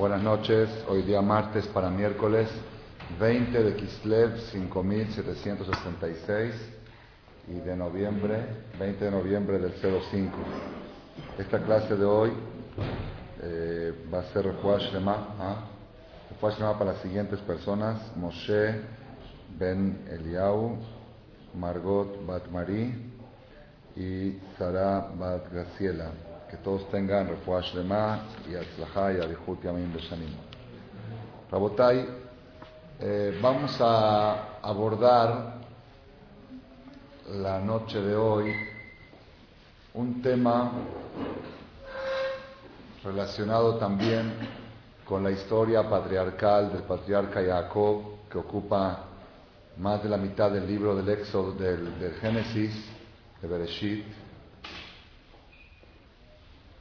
Buenas noches, hoy día martes para miércoles 20 de Kislev 5766 y de noviembre, 20 de noviembre del 05. Esta clase de hoy eh, va a ser Refuash Lema, ¿ah? para las siguientes personas, Moshe Ben Eliau, Margot Bat y Sara Bat Graciela que todos tengan refuash lema y atzlajá y adihut yamim beshanim. Rabotai, eh, vamos a abordar la noche de hoy un tema relacionado también con la historia patriarcal del patriarca Jacob, que ocupa más de la mitad del libro del Éxodo, del, del Génesis, de Bereshit,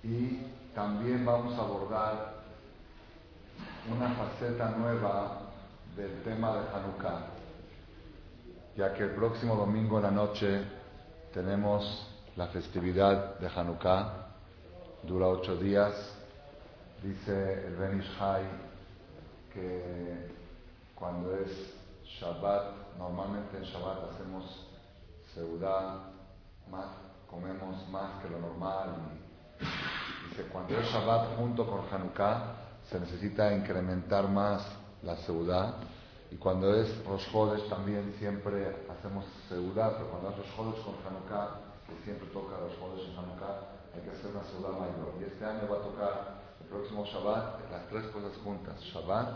y también vamos a abordar una faceta nueva del tema de Hanukkah, ya que el próximo domingo en la noche tenemos la festividad de Hanukkah, dura ocho días. Dice el Ben Ishai que cuando es Shabbat, normalmente en Shabbat hacemos seudá, comemos más que lo normal Dice, cuando es Shabbat junto con Hanukkah, se necesita incrementar más la seudá. Y cuando es Rosh Hodesh también siempre hacemos seudá, pero cuando es Rosh Hodesh con Hanukkah, que siempre toca Rosh Hodesh en Hanukkah, hay que hacer una seudá mayor. Y este año va a tocar el próximo Shabbat las tres cosas juntas, Shabbat,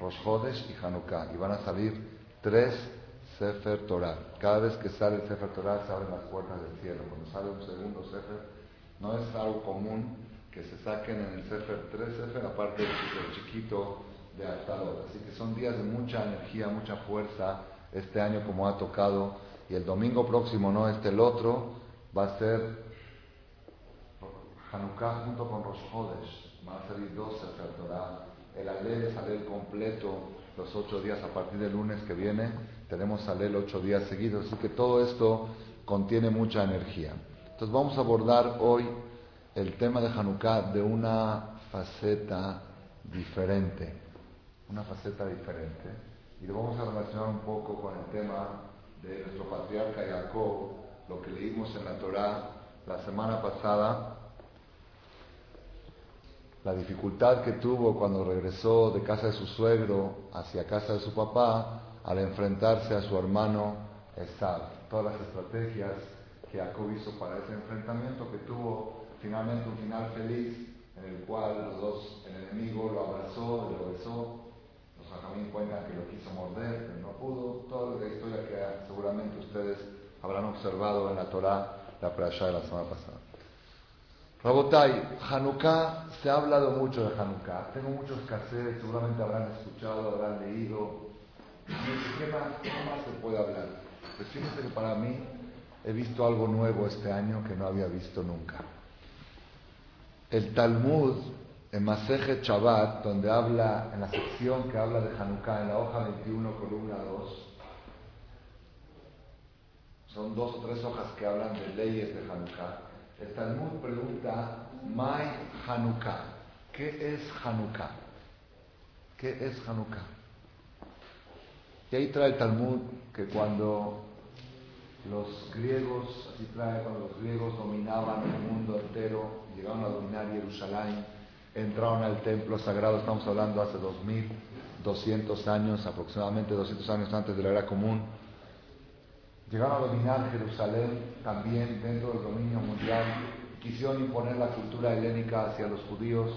Rosh Hodesh y Hanukkah. Y van a salir tres Sefer Torah. Cada vez que sale el Sefer Torah se abren las puertas del cielo. Cuando sale un segundo Sefer, no es algo común que se saquen en el Sefer tres Sefer, aparte del chiquito de Altador. Así que son días de mucha energía, mucha fuerza este año como ha tocado. Y el domingo próximo, no este, el otro, va a ser Hanukkah junto con Rosh Hodesh. Van a salir dos Sefer Torah. El Alel es Alel completo los ocho días a partir del lunes que viene. Tenemos Alel ocho días seguidos. Así que todo esto contiene mucha energía. Entonces vamos a abordar hoy el tema de Hanukkah de una faceta diferente, una faceta diferente, y lo vamos a relacionar un poco con el tema de nuestro patriarca Jacob, lo que leímos en la Torá la semana pasada, la dificultad que tuvo cuando regresó de casa de su suegro hacia casa de su papá al enfrentarse a su hermano Esab, todas las estrategias que Jacob hizo para ese enfrentamiento, que tuvo finalmente un final feliz, en el cual los dos, el enemigo lo abrazó, lo besó, los ajamín cuentan que lo quiso morder, pero no pudo, toda la historia que seguramente ustedes habrán observado en la Torah, la Prasha de la semana pasada. Rabotai, Hanukkah, se ha hablado mucho de Hanukkah. Tengo muchos cassettes, seguramente habrán escuchado, habrán leído. ¿Qué más, qué más se puede hablar? Pues fíjense que para mí he visto algo nuevo este año que no había visto nunca. El Talmud, en Maseje Shabbat, donde habla, en la sección que habla de Hanukkah, en la hoja 21, columna 2, son dos o tres hojas que hablan de leyes de Hanukkah. El Talmud pregunta, Mai Hanukkah, ¿qué es Hanukkah? ¿Qué es Hanukkah? Y ahí trae el Talmud que cuando los griegos, así trae, cuando los griegos dominaban el mundo entero, llegaron a dominar Jerusalén, entraron al templo sagrado, estamos hablando hace 2200 años, aproximadamente 200 años antes de la era común, llegaron a dominar Jerusalén también dentro del dominio mundial, quisieron imponer la cultura helénica hacia los judíos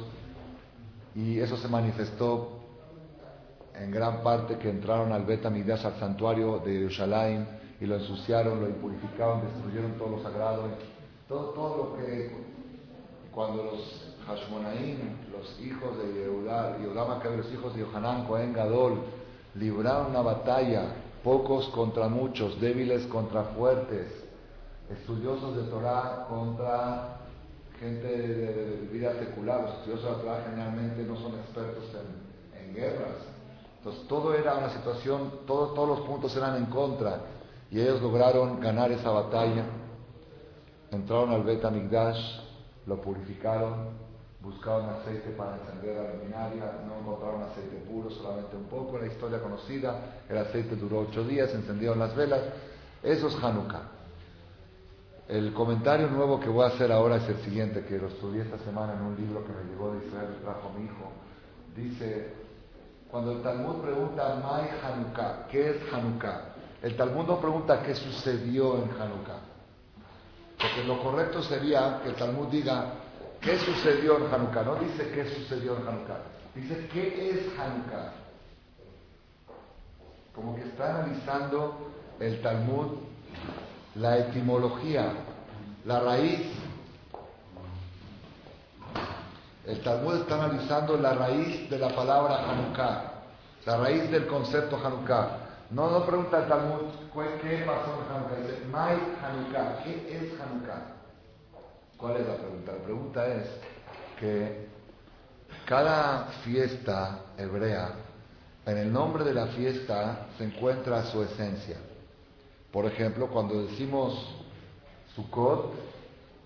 y eso se manifestó en gran parte que entraron al Bet al santuario de Jerusalén, y lo ensuciaron, lo impurificaron, destruyeron todo lo sagrado, todo, todo lo que cuando los Hashmonaim, los hijos de Yehudá, Yehudá los hijos de Yohanan, Cohen Gadol, libraron una batalla, pocos contra muchos, débiles contra fuertes, estudiosos de Torah contra gente de, vida secular. Los estudiosos de Torah generalmente no son expertos en, en guerras. Entonces todo era una situación, todo, todos los puntos eran en contra. Y ellos lograron ganar esa batalla. Entraron al Bet lo purificaron buscaban aceite para encender la luminaria, no encontraron aceite puro, solamente un poco, la historia conocida, el aceite duró ocho días, encendieron las velas, eso es Hanukkah. El comentario nuevo que voy a hacer ahora es el siguiente, que lo estudié esta semana en un libro que me llegó de Israel y trajo mi hijo. Dice, cuando el Talmud pregunta, Mai Hanukkah, ¿qué es Hanukkah? El Talmud no pregunta qué sucedió en Hanukkah. Porque lo correcto sería que el Talmud diga, ¿Qué sucedió en Hanukkah? No dice qué sucedió en Hanukkah. Dice qué es Hanukkah. Como que está analizando el Talmud la etimología, la raíz. El Talmud está analizando la raíz de la palabra Hanukkah, la raíz del concepto Hanukkah. No, no pregunta el Talmud qué pasó en Hanukkah, dice Hanukkah, ¿qué es Hanukkah? ¿Cuál es la pregunta? La pregunta es que cada fiesta hebrea, en el nombre de la fiesta se encuentra su esencia. Por ejemplo, cuando decimos Sukkot,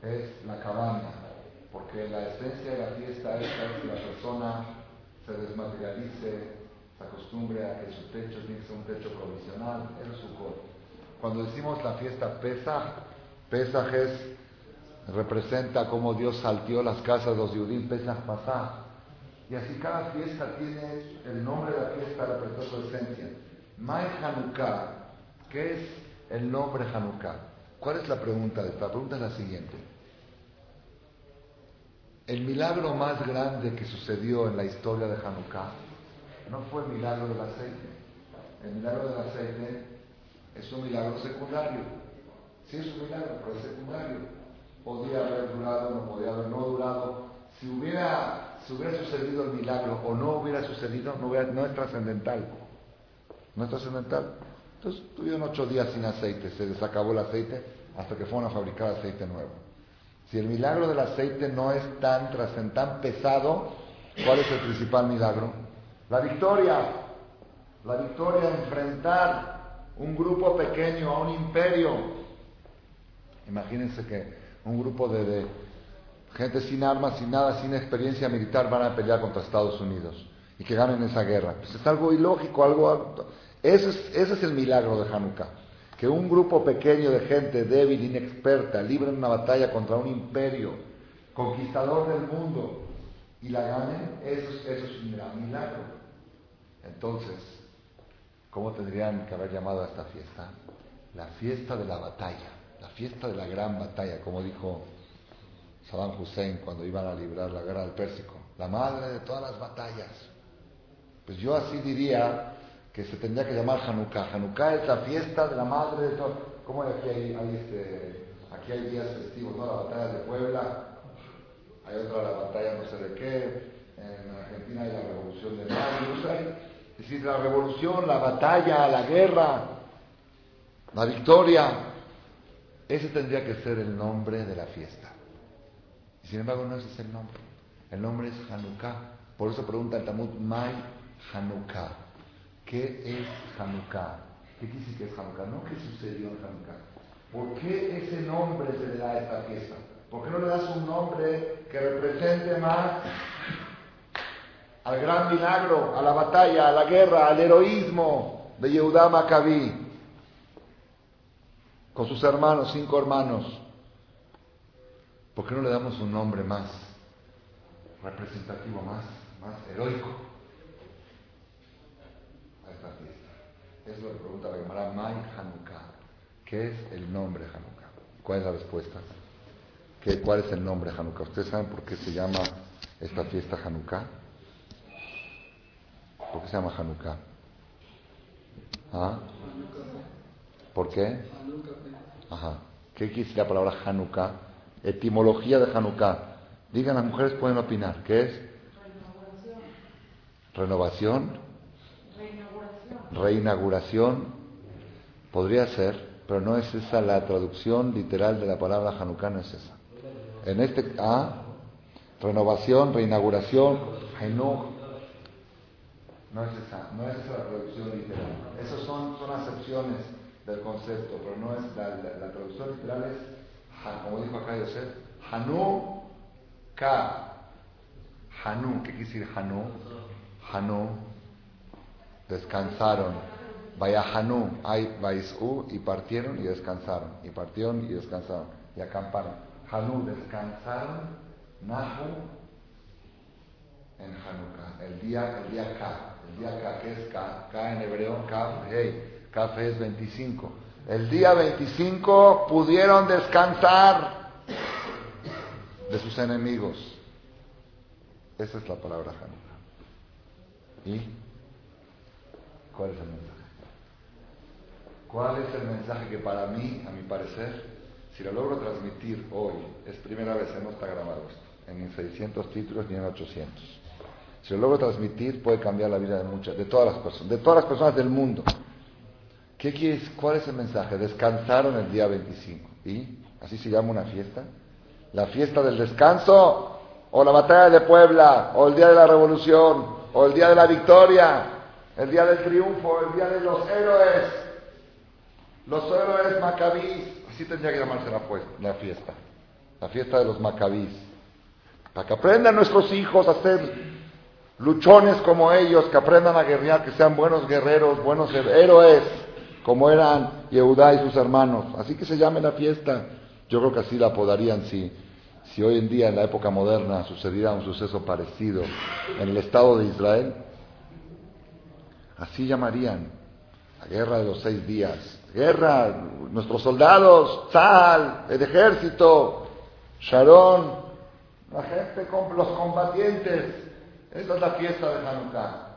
es la cabaña, porque la esencia de la fiesta es que la persona se desmaterialice, se acostumbre a que su techo tiene que ser un techo provisional, es Sukkot. Cuando decimos la fiesta Pesach, Pesach es representa cómo Dios saltió las casas de los judíos Pesach Pasá. Y así cada fiesta tiene el nombre de la fiesta, representa su esencia. Mai Hanukkah, ¿qué es el nombre Hanukkah? ¿Cuál es la pregunta de esta? La pregunta es la siguiente. El milagro más grande que sucedió en la historia de Hanukkah no fue el milagro del aceite. El milagro del aceite es un milagro secundario. Sí es un milagro, pero es secundario podía haber durado, no podía haber no durado. Si hubiera, hubiera sucedido el milagro o no hubiera sucedido, no, no es trascendental. No es trascendental. Entonces tuvieron ocho días sin aceite, se les acabó el aceite hasta que fueron a fabricar aceite nuevo. Si el milagro del aceite no es tan tan pesado, ¿cuál es el principal milagro? La victoria. La victoria, enfrentar un grupo pequeño a un imperio. Imagínense que un grupo de, gente sin armas, sin nada, sin experiencia militar van a pelear contra Estados Unidos y que ganen esa guerra. Pues es algo ilógico, algo... Ese es, ese es el milagro de Hanukkah. Que un grupo pequeño de gente débil, inexperta, libre en una batalla contra un imperio, conquistador del mundo, y la ganen, eso, eso es un milagro. Entonces, ¿cómo tendrían que haber llamado a esta fiesta? La fiesta de la batalla la fiesta de la gran batalla, como dijo Saddam Hussein cuando iban a librar la guerra del Pérsico, la madre de todas las batallas. Pues yo así diría que se tendría que llamar Hanukkah. Hanukkah es la fiesta de la madre de todo. ¿Cómo aquí hay, este, aquí hay días festivos, ¿no? La batalla de Puebla, hay otra la batalla no sé de qué, en Argentina hay la revolución de mayo, es decir, la revolución, la batalla, la guerra, la victoria. Ese tendría que ser el nombre de la fiesta. Y sin embargo, no ese es el nombre. El nombre es Hanukkah. Por eso pregunta el Talmud, Mai Hanukkah. ¿Qué es Hanukkah? ¿Qué decir que es Hanukkah? No qué sucedió en Hanukkah. ¿Por qué ese nombre se le da a esta fiesta? ¿Por qué no le das un nombre que represente más al gran milagro, a la batalla, a la guerra, al heroísmo de Yehudá Maccabí? con sus hermanos, cinco hermanos. ¿Por qué no le damos un nombre más representativo, más, más heroico a esta fiesta? Es lo que pregunta la Gemara Mai Hanukkah. ¿Qué es el nombre Hanukkah? ¿Cuál es la respuesta? ¿Qué, ¿Cuál es el nombre Hanukkah? ¿Ustedes saben por qué se llama esta fiesta Hanukkah? ¿Por qué se llama Hanukkah? ¿Ah? ¿Por qué? Ajá. ¿Qué quiere la palabra Hanukkah? Etimología de Hanukkah. Digan, las mujeres pueden opinar. ¿Qué es? Renovación. Reinauguración. Reinauguración. Podría ser, pero no es esa la traducción literal de la palabra Hanukkah, no es esa. En este, ah, renovación, reinauguración, Hanukkah. No es esa, no es la traducción literal. Esas son, son acepciones del concepto, pero no es la, traducción literal es, como dijo acá Yosef, Hanu Ka. Hanú, ¿qué quiere decir Hanú? Hanú, descansaron. Vaya Hanú, hay y partieron y descansaron. Y partieron y descansaron. Y acamparon. Hanú, descansaron. Nahu, en Hanukkah. El día, el día K. El día K, ¿qué es K? K en hebreo, Kaf, hey. Kaf es 25. El día 25 pudieron descansar de sus enemigos. Esa es la palabra Hanukkah. ¿Y cuál es el mensaje? ¿Cuál es el mensaje que para mí, a mi parecer, si lo logro transmitir hoy, es primera vez, no está grabado esto, en 600 títulos ni en 800. Si lo logro transmitir, puede cambiar la vida de muchas, de todas las personas, de todas las personas del mundo. ¿Qué quieres? ¿Cuál es el mensaje? Descansaron el día 25. ¿Y? ¿Así se llama una fiesta? ¿La fiesta del descanso? ¿O la batalla de Puebla? ¿O el día de la revolución? ¿O el día de la victoria? ¿El día del triunfo? ¿El día de los héroes? Los héroes macabís. Así tendría que llamarse la, la fiesta. La fiesta de los macabís. Para que aprendan nuestros hijos a ser luchones como ellos, que aprendan a guerrear, que sean buenos guerreros, buenos héroes como eran Yehudá y sus hermanos. Así que se llame la fiesta. Yo creo que así la apodarían si, si hoy en día, en la época moderna, sucediera un suceso parecido en el Estado de Israel. Así llamarían la guerra de los seis días. Guerra, nuestros soldados, Sal, el ejército, Sharon, la gente, los combatientes. Esa es la fiesta de Hanukkah,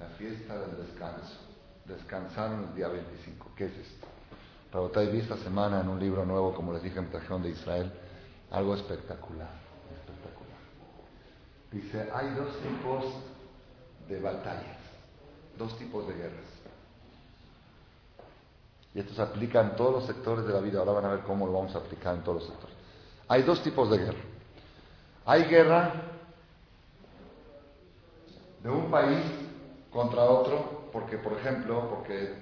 la fiesta del descanso descansaron el día 25. ¿Qué es esto? Rabotai vi esta semana en un libro nuevo, como les dije en Trajeón de Israel, algo espectacular, espectacular. Dice, hay dos tipos de batallas, dos tipos de guerras. Y esto se aplica en todos los sectores de la vida. Ahora van a ver cómo lo vamos a aplicar en todos los sectores. Hay dos tipos de guerra. Hay guerra de un país contra otro porque, por ejemplo, porque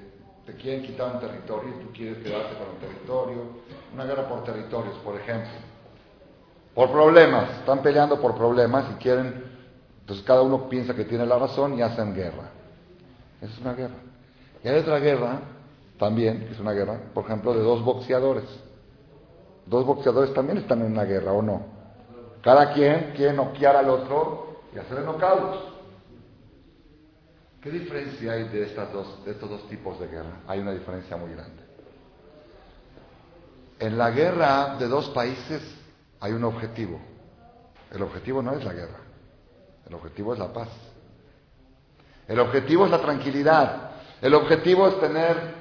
te quieren quitar un territorio y tú quieres quedarte con el territorio. Una guerra por territorios, por ejemplo. Por problemas, están peleando por problemas y quieren, entonces cada uno piensa que tiene la razón y hacen guerra. Esa es una guerra. Y hay otra guerra, también, es una guerra, por ejemplo, de dos boxeadores. Dos boxeadores también están en una guerra, ¿o no? Cada quien quiere noquear al otro y hacerle knockouts. ¿Qué diferencia hay de, estas dos, de estos dos tipos de guerra? Hay una diferencia muy grande. En la guerra de dos países hay un objetivo. El objetivo no es la guerra. El objetivo es la paz. El objetivo es la tranquilidad. El objetivo es tener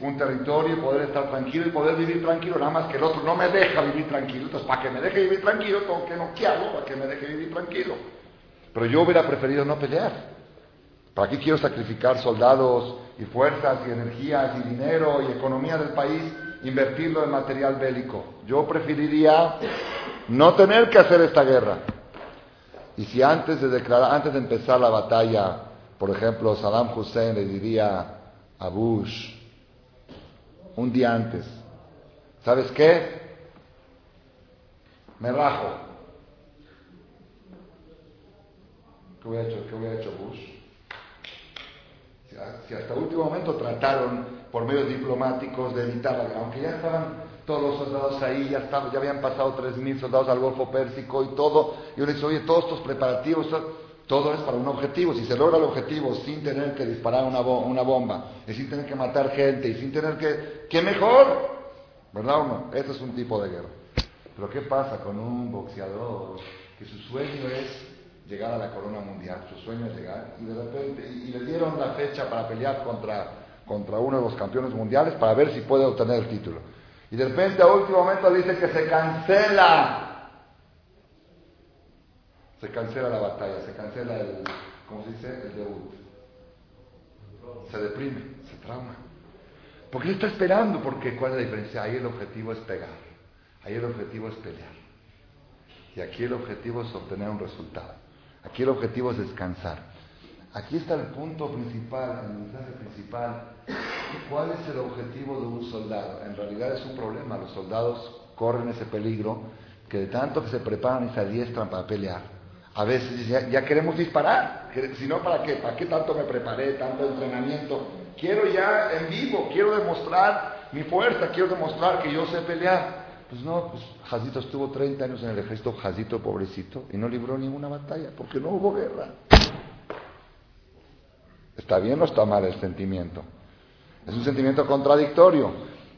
un territorio y poder estar tranquilo y poder vivir tranquilo, nada más que el otro no me deja vivir tranquilo. Entonces, para que me deje vivir tranquilo, tengo que noquearlo para que me deje vivir tranquilo. Pero yo hubiera preferido no pelear. ¿Para qué quiero sacrificar soldados y fuerzas y energías y dinero y economía del país, invertirlo en material bélico? Yo preferiría no tener que hacer esta guerra. Y si antes de declarar, antes de empezar la batalla, por ejemplo, Saddam Hussein le diría a Bush, un día antes, ¿sabes qué? Me rajo. ¿Qué hubiera hecho, qué hubiera hecho Bush? si hasta último momento trataron por medios diplomáticos de evitar la guerra, aunque ya estaban todos los soldados ahí, ya, ya habían pasado 3.000 soldados al Golfo Pérsico y todo, y uno dice, oye, todos estos preparativos, todo es para un objetivo, si se logra el objetivo sin tener que disparar una, bomba, y sin tener que matar gente, y sin tener que, ¿qué mejor? ¿Verdad o no? Ese es un tipo de guerra. Pero ¿qué pasa con un boxeador que su sueño es llegar a la corona mundial, su sueño es llegar, y de repente, y, le dieron la fecha para pelear contra, contra uno de los campeones mundiales para ver si puede obtener el título. Y de repente a último momento dice que se cancela, se cancela la batalla, se cancela el, ¿cómo se dice? El debut. Se deprime, se trauma. Porque él está esperando, porque ¿cuál es la diferencia? Ahí el objetivo es pegar, ahí el objetivo es pelear. Y aquí el objetivo es obtener un resultado. Aquí el objetivo es descansar. Aquí está el punto principal, el mensaje principal. ¿Cuál es el objetivo de un soldado? En realidad es un problema. Los soldados corren ese peligro que de tanto que se preparan y se adiestran para pelear, A veces ya, queremos disparar. Si no, ¿para qué? ¿Para qué tanto me preparé, tanto entrenamiento? Quiero ya en vivo, quiero demostrar mi fuerza, quiero demostrar que yo sé pelear. Pues no, pues Jazito estuvo 30 años en el ejército, Jazito pobrecito, y no libró ninguna batalla, porque no hubo guerra. ¿Está bien o está mal el sentimiento? Es un sentimiento contradictorio.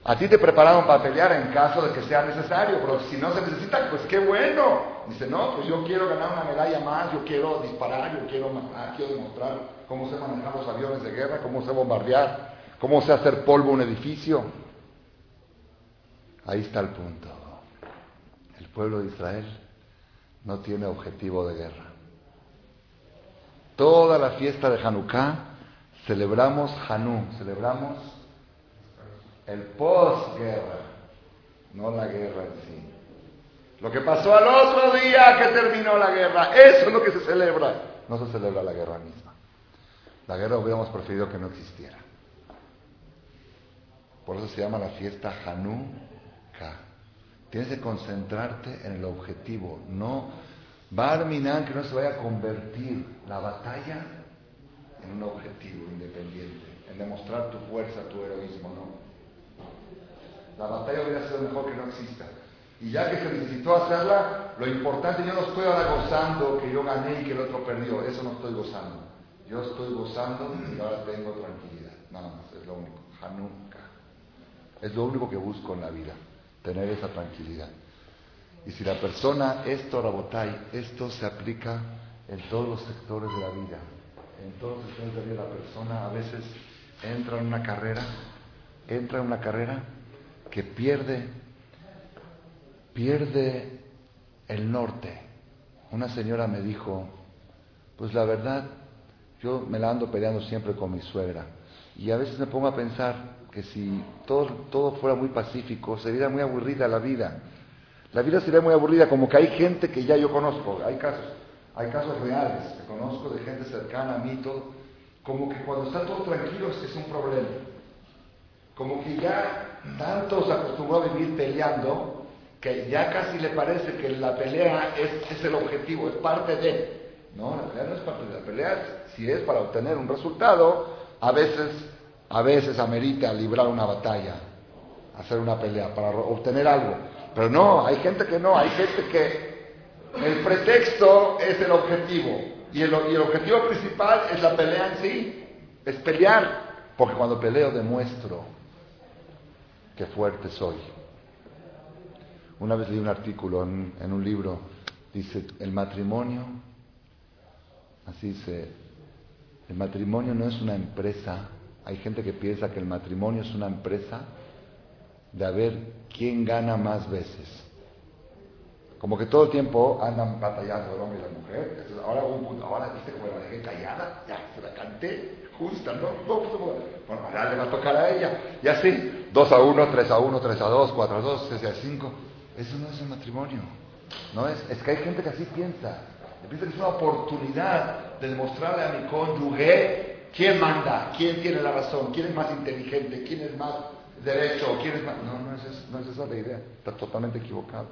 A ti te prepararon para pelear en caso de que sea necesario, pero si no se necesita, pues qué bueno. Dice, no, pues yo quiero ganar una medalla más, yo quiero disparar, yo quiero matar, quiero demostrar cómo sé manejar los aviones de guerra, cómo sé bombardear, cómo sé hacer polvo un edificio. Ahí está el punto. El pueblo de Israel no tiene objetivo de guerra. Toda la fiesta de Hanukkah celebramos Hanú, celebramos el posguerra, no la guerra en sí. Lo que pasó al otro día que terminó la guerra, eso es lo que se celebra. No se celebra la guerra misma. La guerra hubiéramos preferido que no existiera. Por eso se llama la fiesta Hanukkah. Tienes que concentrarte en el objetivo, no Barminan que no se vaya a convertir la batalla en un objetivo independiente, en demostrar tu fuerza, tu heroísmo, no. La batalla hubiera sido mejor que no exista. Y ya que se necesitó hacerla, lo importante, yo no estoy ahora gozando que yo gané y que el otro perdió. Eso no estoy gozando. Yo estoy gozando y ahora tengo tranquilidad. Nada más, es lo único. Nunca. Es lo único que busco en la vida, tener esa tranquilidad. Y si la persona, esto, Rabotai, esto se aplica en todos los sectores de la vida. En todos los sectores de la vida, la persona a veces entra en una carrera, entra en una carrera que pierde, pierde el norte. Una señora me dijo, pues la verdad, yo me la ando peleando siempre con mi suegra. Y a veces me pongo a pensar que si todo, todo fuera muy pacífico, sería muy aburrida la vida. La vida sería muy aburrida, como que hay gente que ya yo conozco, hay casos, hay casos reales que conozco de gente cercana a mí, todo, como que cuando está todo tranquilo es un problema. Como que ya tanto se acostumbró a vivir peleando que ya casi le parece que la pelea es, el objetivo, es parte de. No, la pelea no es parte de la pelea, si es para obtener un resultado, a veces, a veces amerita librar una batalla, hacer una pelea para obtener algo. Pero no, hay gente que no, hay gente que el pretexto es el objetivo y el, y el objetivo principal es la pelea en sí, es pelear, porque cuando peleo demuestro qué fuerte soy. Una vez leí un artículo en, un libro, dice, el matrimonio, así dice, el matrimonio no es una empresa, hay gente que piensa que el matrimonio es una empresa de a ver quién gana más veces. Como que todo el tiempo andan batallando el hombre y la mujer. ahora ahora viste como la dejé callada, ya se la canté, justa, ¿no? Pues, bueno, ahora le va a tocar a ella. Y así, 2 a 1, 3 a 1, 3 a 2, 4 a 2, 6 a 5. Eso no es el matrimonio. No es, es que hay gente que así piensa. Piensa que es una oportunidad de demostrarle a mi cónyuge quién manda, quién tiene la razón, quién es más inteligente, quién es más derecho, quién es más. No, no es, no es esa la idea. Está totalmente equivocado.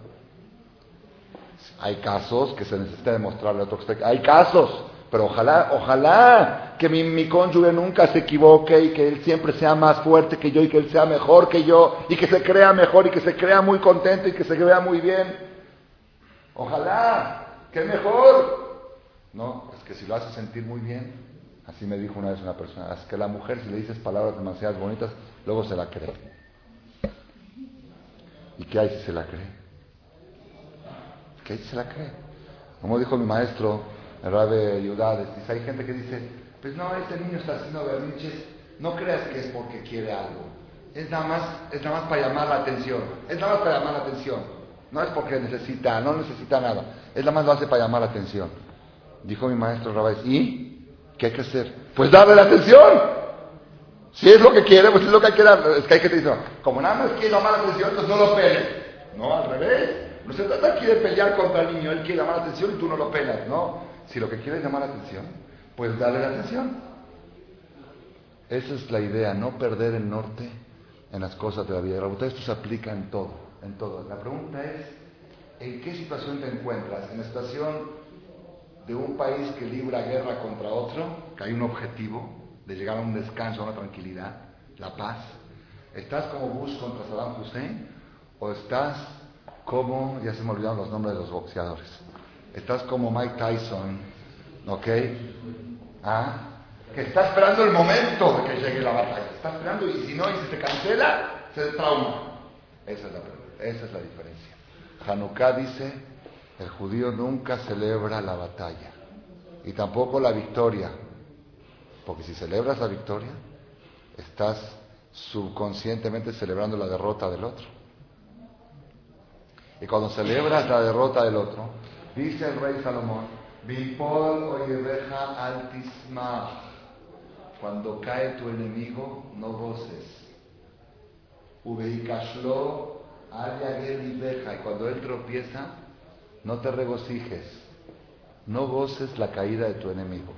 Hay casos que se necesita demostrarle a otro Hay casos, pero ojalá, ojalá que mi, cónyuge nunca se equivoque y que él siempre sea más fuerte que yo y que él sea mejor que yo y que se crea mejor y que se crea muy contento y que se vea muy bien. Ojalá, que mejor. No, es que si lo hace sentir muy bien, así me dijo una vez una persona, es que la mujer si le dices palabras demasiado bonitas, luego se la cree. ¿Y qué hay si se la cree? que se la cree. Como dijo mi maestro, el Rabe dice, hay gente que dice, pues no, este niño está haciendo berrinches, no creas que es porque quiere algo. Es nada más, es nada más para llamar la atención. Es nada más para llamar la atención. No es porque necesita, no necesita nada. Es nada más lo hace para llamar la atención. Dijo mi maestro Rabbi, ¿y qué hay que hacer? Pues darle la atención. Si es lo que quiere, pues es lo que hay que dar. Es que hay que decir, como nada más quiere llamar la atención, entonces no lo pele. No, al revés. No se trata aquí de pelear contra el niño, él quiere llamar la atención y tú no lo pelas, ¿no? Si lo que quiere es llamar la atención, pues dale la atención. Esa es la idea, no perder el norte en las cosas de la vida. Esto se aplica en todo, en todo. La pregunta es, ¿en qué situación te encuentras? ¿En la situación de un país que libra guerra contra otro, que hay un objetivo de llegar a un descanso, a una tranquilidad, la paz. ¿Estás como Bush contra Saddam Hussein? ¿O estás como, ya se me olvidaron los nombres de los boxeadores, estás como Mike Tyson, ¿ok? ¿Ah? Que está esperando el momento de que llegue la batalla. Está esperando y si no, y si se cancela, se trauma. Esa es la, esa es la diferencia. Hanukkah dice, el judío nunca celebra la batalla y tampoco la victoria. Porque si celebras la victoria, estás subconscientemente celebrando la derrota del otro. Y cuando celebras la derrota del otro, dice el rey Salomón. Cuando cae tu enemigo, no goces. Y cuando él tropieza, no te regocijes. No goces la caída de tu enemigo.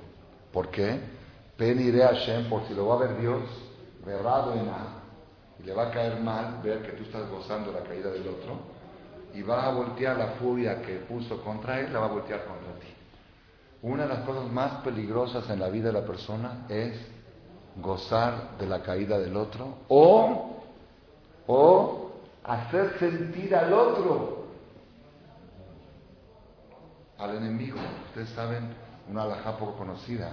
¿Por qué? Pen iré a Hashem, por si lo va a ver Dios, berrado en A, y le va a caer mal ver que tú estás gozando la caída del otro y va a voltear la furia que puso contra él, la va a voltear contra ti. Una de las cosas más peligrosas en la vida de la persona es gozar de la caída del otro o, o hacer sentir al otro, al enemigo. Ustedes saben, una alhaja poco conocida.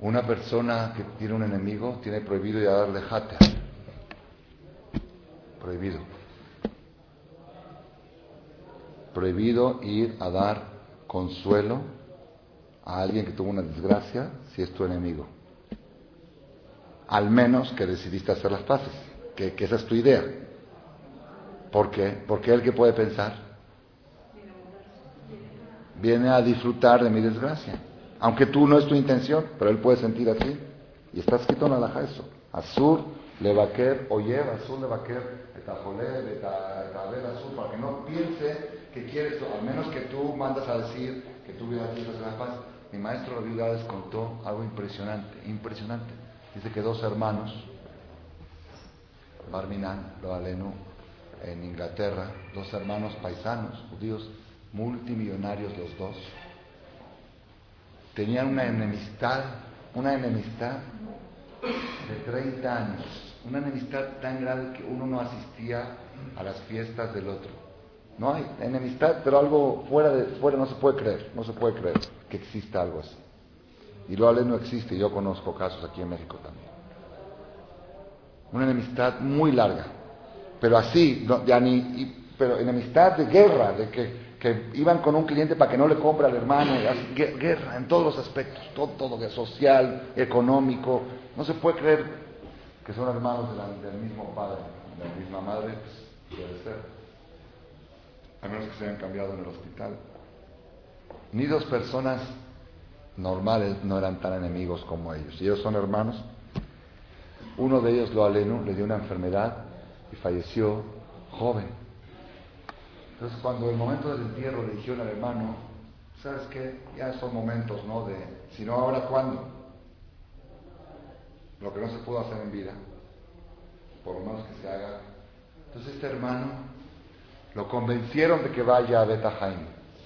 Una persona que tiene un enemigo tiene prohibido ya darle jate. Prohibido prohibido ir a dar consuelo a alguien que tuvo una desgracia si es tu enemigo. Al menos que decidiste hacer las paces, que, esa es tu idea. ¿Por qué? Porque él que puede pensar viene a disfrutar de mi desgracia. Aunque tú no es tu intención, pero él puede sentir así. Y está escrito en la eso. Azur, levaquer, oye, azur, levaquer, etabel, azur, para que no piense que quieres, al menos que tú mandas a decir que tú en la paz. Mi maestro Rabiudades contó algo impresionante, impresionante. Dice que dos hermanos, Barminan, Loalenu, en Inglaterra, dos hermanos paisanos, judíos, multimillonarios los dos, tenían una enemistad, una enemistad de 30 años, una enemistad tan grande que uno no asistía a las fiestas del otro. No hay enemistad, pero algo fuera de fuera no se puede creer, no se puede creer que exista algo así. Y lo no existe, yo conozco casos aquí en México también. Una enemistad muy larga, pero así, pero enemistad de guerra, de que, que, iban con un cliente para que no le compre al hermano, guerra en todos los aspectos, todo, todo, social, económico. No se puede creer que son hermanos del mismo padre, de la misma madre, pues puede ser a menos que se hayan cambiado en el hospital. Ni dos personas normales no eran tan enemigos como ellos. Ellos son hermanos. Uno de ellos, lo aleno, le dio una enfermedad y falleció joven. Entonces, cuando el momento del entierro le dijeron al hermano, ¿sabes qué? Ya son momentos, ¿no? De, si no, ahora cuándo? Lo que no se pudo hacer en vida, por lo menos que se haga. Entonces, este hermano lo convencieron de que vaya a Beta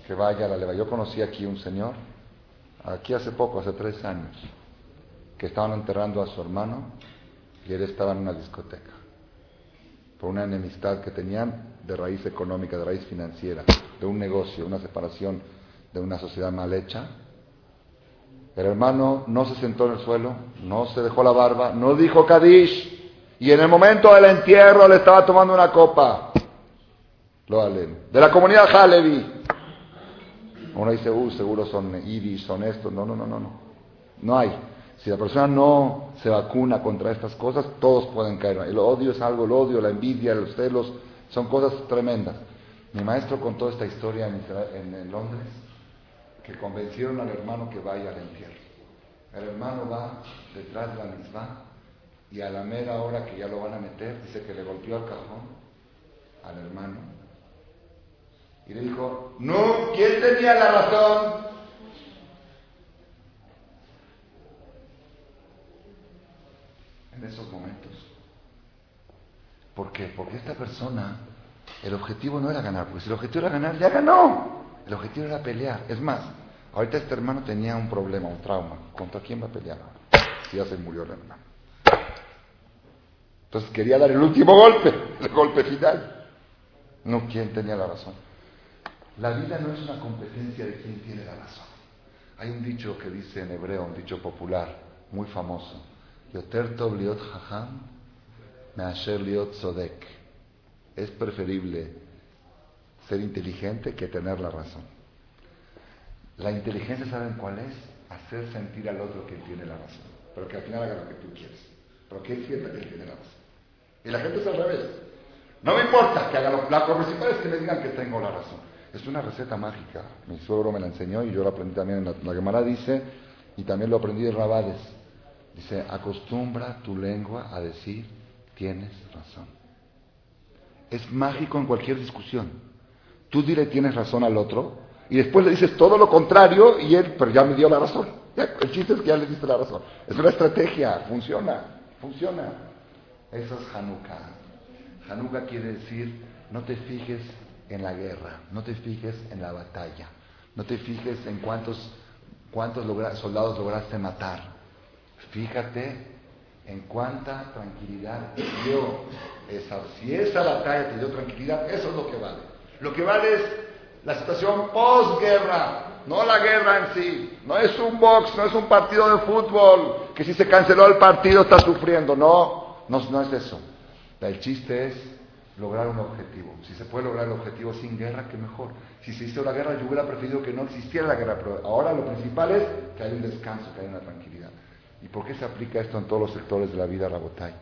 que vaya a la leva. Yo conocí aquí un señor, aquí hace poco, hace tres años, que estaban enterrando a su hermano y él estaba en una discoteca. Por una enemistad que tenían de raíz económica, de raíz financiera, de un negocio, una separación de una sociedad mal hecha. El hermano no se sentó en el suelo, no se dejó la barba, no dijo Kadish. Y en el momento del entierro le estaba tomando una copa. De la comunidad Halevi. Uno dice, uh, seguro son iris, son estos. No, no, no, no, no. No hay. Si la persona no se vacuna contra estas cosas, todos pueden caer. El odio es algo, el odio, la envidia, los celos, son cosas tremendas. Mi maestro contó esta historia en, en Londres, que convencieron al hermano que vaya al entierro. El hermano va detrás de la misma y a la mera hora que ya lo van a meter, dice que le golpeó al cajón al hermano y le dijo, no, ¿quién tenía la razón? En esos momentos. ¿Por qué? Porque esta persona, el objetivo no era ganar, porque si el objetivo era ganar, ya ganó. El objetivo era pelear. Es más, Ahorita este hermano tenía un problema, un trauma. ¿Contra quién va a pelear? Si ya se murió el hermano. Entonces quería dar el último golpe, el golpe final. No, ¿quién tenía la razón? La vida no es una competencia de quién tiene la razón. Hay un dicho que dice en hebreo, un dicho popular, muy famoso. Yoter tov liot hacham measher liot sodek. Es preferible ser inteligente que tener la razón. La inteligencia, ¿saben cuál es? Hacer sentir al otro que tiene la razón, pero que al final haga lo que tú quieres, pero que él sienta que tiene la razón. Y la gente es al revés. No me importa que haga lo, la principal es que me digan que tengo la razón. Es una receta mágica. Mi suegro me la enseñó y yo la aprendí también en la, la dice, y también lo aprendí de Rabades. Dice, acostumbra tu lengua a decir, tienes razón. Es mágico en cualquier discusión. Tú dile tienes razón al otro y después le dices todo lo contrario y él, pero ya me dio la razón. el chiste es que ya le diste la razón. Es una estrategia, funciona, funciona. Eso es Hanukkah. Hanukkah quiere decir, no te fijes en la guerra, no te fijes en la batalla, no te fijes en cuántos, cuántos soldados lograste matar. Fíjate en cuánta tranquilidad te dio esa. Si esa batalla te dio tranquilidad, eso es lo que vale. Lo que vale es la situación posguerra, no la guerra en sí. No es un box, no es un partido de fútbol, que si se canceló el partido está sufriendo. No, no, no es eso. El chiste es lograr un objetivo. Si se puede lograr el objetivo sin guerra, qué mejor. Si se hizo la guerra, yo hubiera preferido que no existiera la guerra, pero ahora lo principal es que haya un descanso, que haya una tranquilidad. ¿Y por qué se aplica esto en todos los sectores de la vida, Rabotay?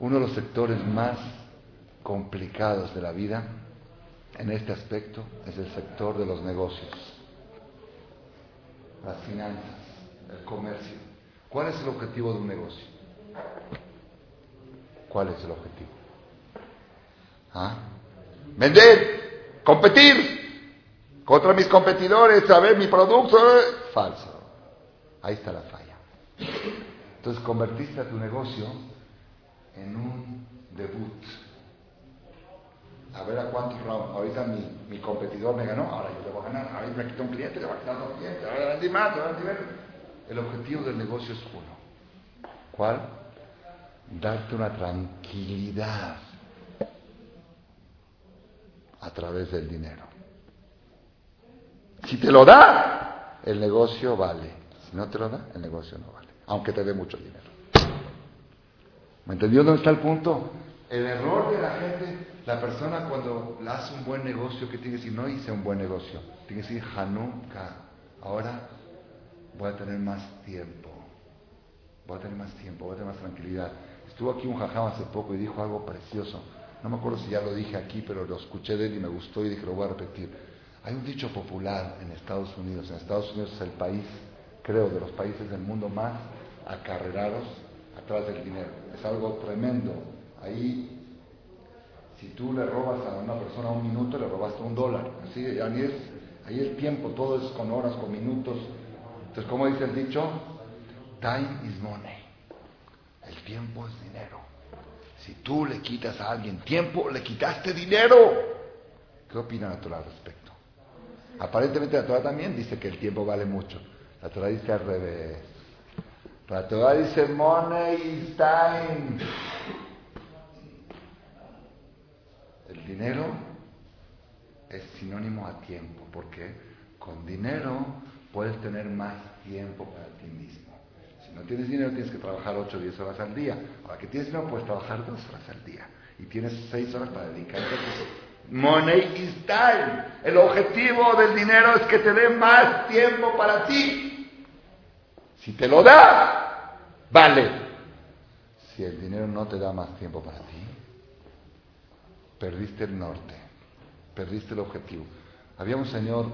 Uno de los sectores más complicados de la vida en este aspecto es el sector de los negocios, las finanzas, el comercio. ¿Cuál es el objetivo de un negocio? ¿Cuál es el objetivo? ¿Ah? Vender, competir contra mis competidores, saber mi producto. Falso. Ahí está la falla. Entonces convertiste a tu negocio en un debut. A ver a cuántos. Ahorita mi, competidor me ganó, ahora yo le voy a ganar. Ahora me quitó un cliente, le voy a quitar dos clientes. Ahora vendí más, ahora vendí menos. El objetivo del negocio es uno. ¿Cuál? Darte una tranquilidad a través del dinero. Si te lo da, el negocio vale. Si no te lo da, el negocio no vale aunque te dé mucho dinero. ¿Me entendió dónde está el punto? El error de la gente, la persona cuando hace un buen negocio, ¿qué tiene que decir? No hice un buen negocio. Tiene que decir, Hanukkah, ahora voy a tener más tiempo. Voy a tener más tiempo, voy a tener más tranquilidad. Estuvo aquí un jajam hace poco y dijo algo precioso. No me acuerdo si ya lo dije aquí, pero lo escuché de él y me gustó y dije, lo voy a repetir. Hay un dicho popular en Estados Unidos. En Estados Unidos es el país, creo, de los países del mundo más acarrerados atrás del dinero. Es algo tremendo. Ahí, si tú le robas a una persona un minuto, le robaste un dólar. Así, ahí, es, ahí el tiempo, todo es con horas, con minutos. Entonces, ¿cómo dice el dicho? Time is money. El tiempo es dinero. Si tú le quitas a alguien tiempo, le quitaste dinero. ¿Qué opina la al respecto? Aparentemente la Torah también dice que el tiempo vale mucho. La Torah dice al revés. La Torah dice money is time. El dinero es sinónimo a tiempo, porque con dinero puedes tener más tiempo para ti mismo. No tienes dinero tienes que trabajar 8 o 10 horas al día. Ahora que tienes dinero puedes trabajar 2 horas al día. Y tienes 6 horas para dedicarte a Money is time. El objetivo del dinero es que te dé más tiempo para ti. Si te lo da, vale. Si el dinero no te da más tiempo para ti, perdiste el norte, perdiste el objetivo. Había un señor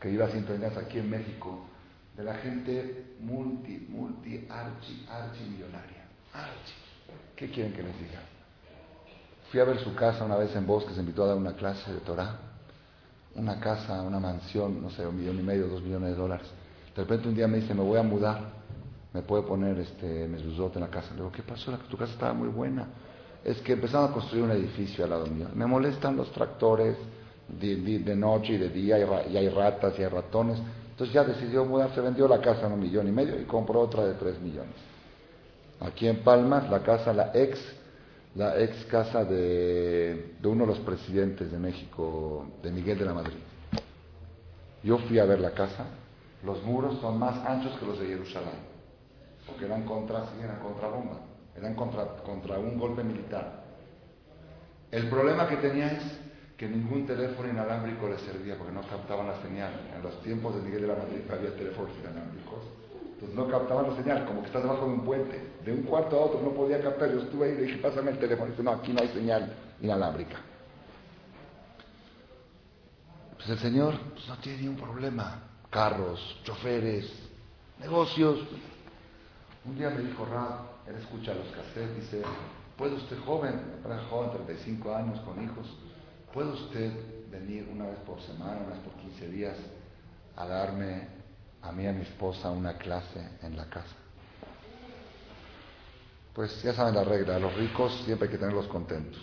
que iba a sintonizar aquí en México, de la gente multi, multi, archi, archi millonaria. Archi. ¿Qué quieren que les diga? Fui a ver su casa una vez en Bosque, se invitó a dar una clase de Torah. Una casa, una mansión, no sé, un millón y medio, dos millones de dólares. De repente un día me dice, me voy a mudar, me puede poner este mesuzot en la casa. Le digo, ¿qué pasó? Tu casa estaba muy buena. Es que empezaron a construir un edificio al lado mío. Me molestan los tractores, de, noche y de día, y, hay ratas y hay ratones. Entonces ya decidió mudarse, vendió la casa en un millón y medio y compró otra de tres millones. Aquí en Palmas, la casa, la ex, la ex casa de, de uno de los presidentes de México, de Miguel de la Madrid. Yo fui a ver la casa, los muros son más anchos que los de Jerusalén, porque eran contra, sí, eran contra bomba, eran contra, contra un golpe militar. El problema que tenía es que ningún teléfono inalámbrico le servía porque no captaban la señal. En los tiempos de Miguel de la Madrid había teléfonos inalámbricos. Entonces no captaban la señal, como que estás debajo de un puente. De un cuarto a otro no podía captar. Yo estuve ahí y le dije, pásame el teléfono. Y dice, no, aquí no hay señal inalámbrica. Pues el Señor pues, no tiene ningún problema. Carros, choferes, negocios. Un día me dijo Rab, él escucha los cassettes, dice, ¿puede usted joven, era joven, 35 años, con hijos, ¿puede usted venir una vez por semana, una vez por 15 días, a darme a mí y a mi esposa una clase en la casa? Pues ya saben la regla, los ricos siempre hay que tenerlos contentos.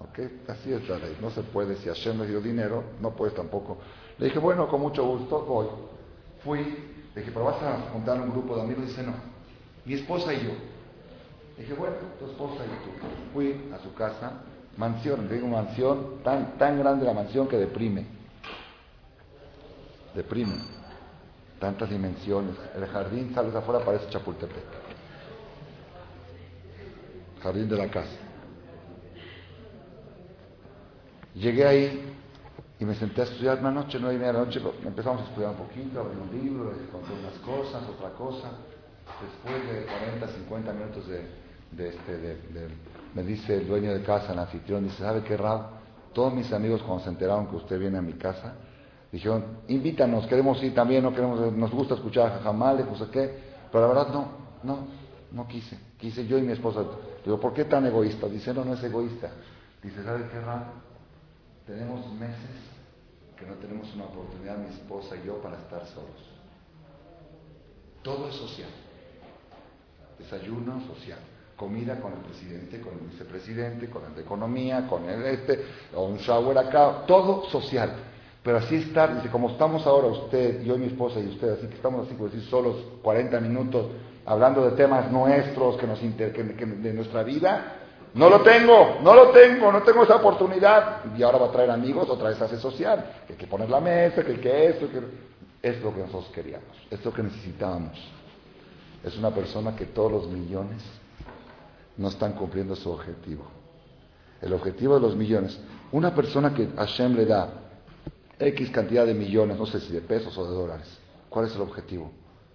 ¿Ok? Así es la ley. No se puede, si Hashem me dio dinero, no puedes tampoco. Le dije, bueno, con mucho gusto, voy. Fui, le dije, pero vas a juntar un grupo de amigos. Dice, no, mi esposa y yo. Le dije, bueno, tu esposa y tú. Fui a su casa, mansión, digo mansión, tan, tan grande la mansión que deprime. Deprime. Tantas dimensiones. El jardín, sales afuera, parece Chapultepec. Jardín de la casa. Llegué ahí y me senté a estudiar una noche, nueve y media de la noche, empezamos a estudiar un poquito, abrí un libro, conté unas cosas, otra cosa. Después de 40, 50 minutos de, este, me dice el dueño de casa, el anfitrión, dice, ¿sabe qué, Rab? Todos mis amigos cuando se enteraron que usted viene a mi casa, dijeron, invítanos, queremos ir también, no queremos, nos gusta escuchar a Jajamales, no sé qué, pero la verdad no, no, no quise, quise yo y mi esposa. Digo, ¿por qué tan egoísta? Dice, no, no es egoísta. Dice, ¿sabe qué, Rab? Tenemos meses que no tenemos una oportunidad, mi esposa y yo, para estar solos. Todo es social. Desayuno social. Comida con el presidente, con el vicepresidente, con el de economía, con el este, o un shower acá, todo social. Pero así estar, dice, como estamos ahora usted, yo y mi esposa y usted, así que estamos así, por decir, solos 40 minutos, hablando de temas nuestros, que nos inter, de nuestra vida, no lo tengo, no lo tengo, no tengo esa oportunidad. Y ahora va a traer amigos, otra vez hace social. Que hay que poner la mesa, que hay que esto, que... Es lo que nosotros queríamos, es lo que necesitábamos. Es una persona que todos los millones no están cumpliendo su objetivo. El objetivo de los millones. Una persona que Hashem le da X cantidad de millones, no sé si de pesos o de dólares, ¿cuál es el objetivo?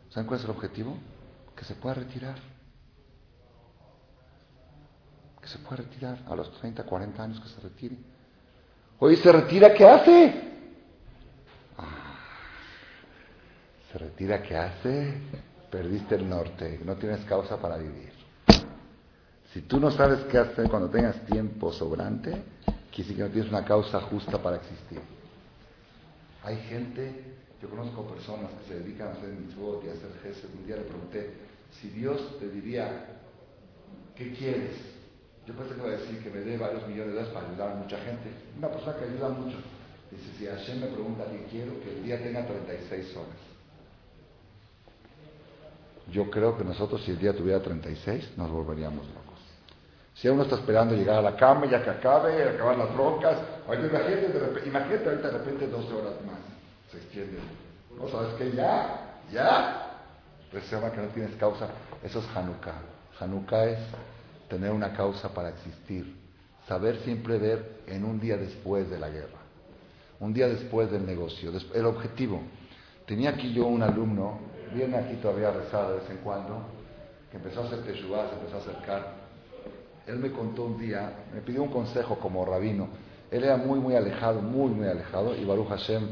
¿Saben cuál es el objetivo? Que se pueda retirar que se puede retirar a los 30, 40 años que se retire. Hoy se retira, ¿qué hace? Ah, se retira, ¿qué hace? Perdiste el norte, no tienes causa para vivir. Si tú no sabes qué hacer cuando tengas tiempo sobrante, quiere que no tienes una causa justa para existir. Hay gente, yo conozco personas que se dedican a hacer mitzvot y a hacer gesed. Un día le pregunté, si Dios te diría, ¿qué quieres? Yo pensé que iba a decir que me dé varios millones de dólares para ayudar a mucha gente. Una persona que ayuda mucho. Dice, si Hashem me pregunta qué quiero, que el día tenga 36 horas. Yo creo que nosotros si el día tuviera 36 nos volveríamos locos. Si uno está esperando llegar a la cama ya que acabe, acabar las rocas, imagínate, de repente, imagínate ahorita de repente 12 horas más, se extiende. No sabes que ya, ya. Se llama que no tienes causa. Eso es Hanukkah. Hanukkah es tener una causa para existir, saber siempre ver en un día después de la guerra, un día después del negocio, el objetivo. Tenía aquí yo un alumno, viene aquí todavía a rezar de vez en cuando, que empezó a hacer teshuvah, se empezó a acercar. Él me contó un día, me pidió un consejo como rabino. Él era muy, muy alejado, muy, muy alejado, y Baruch Hashem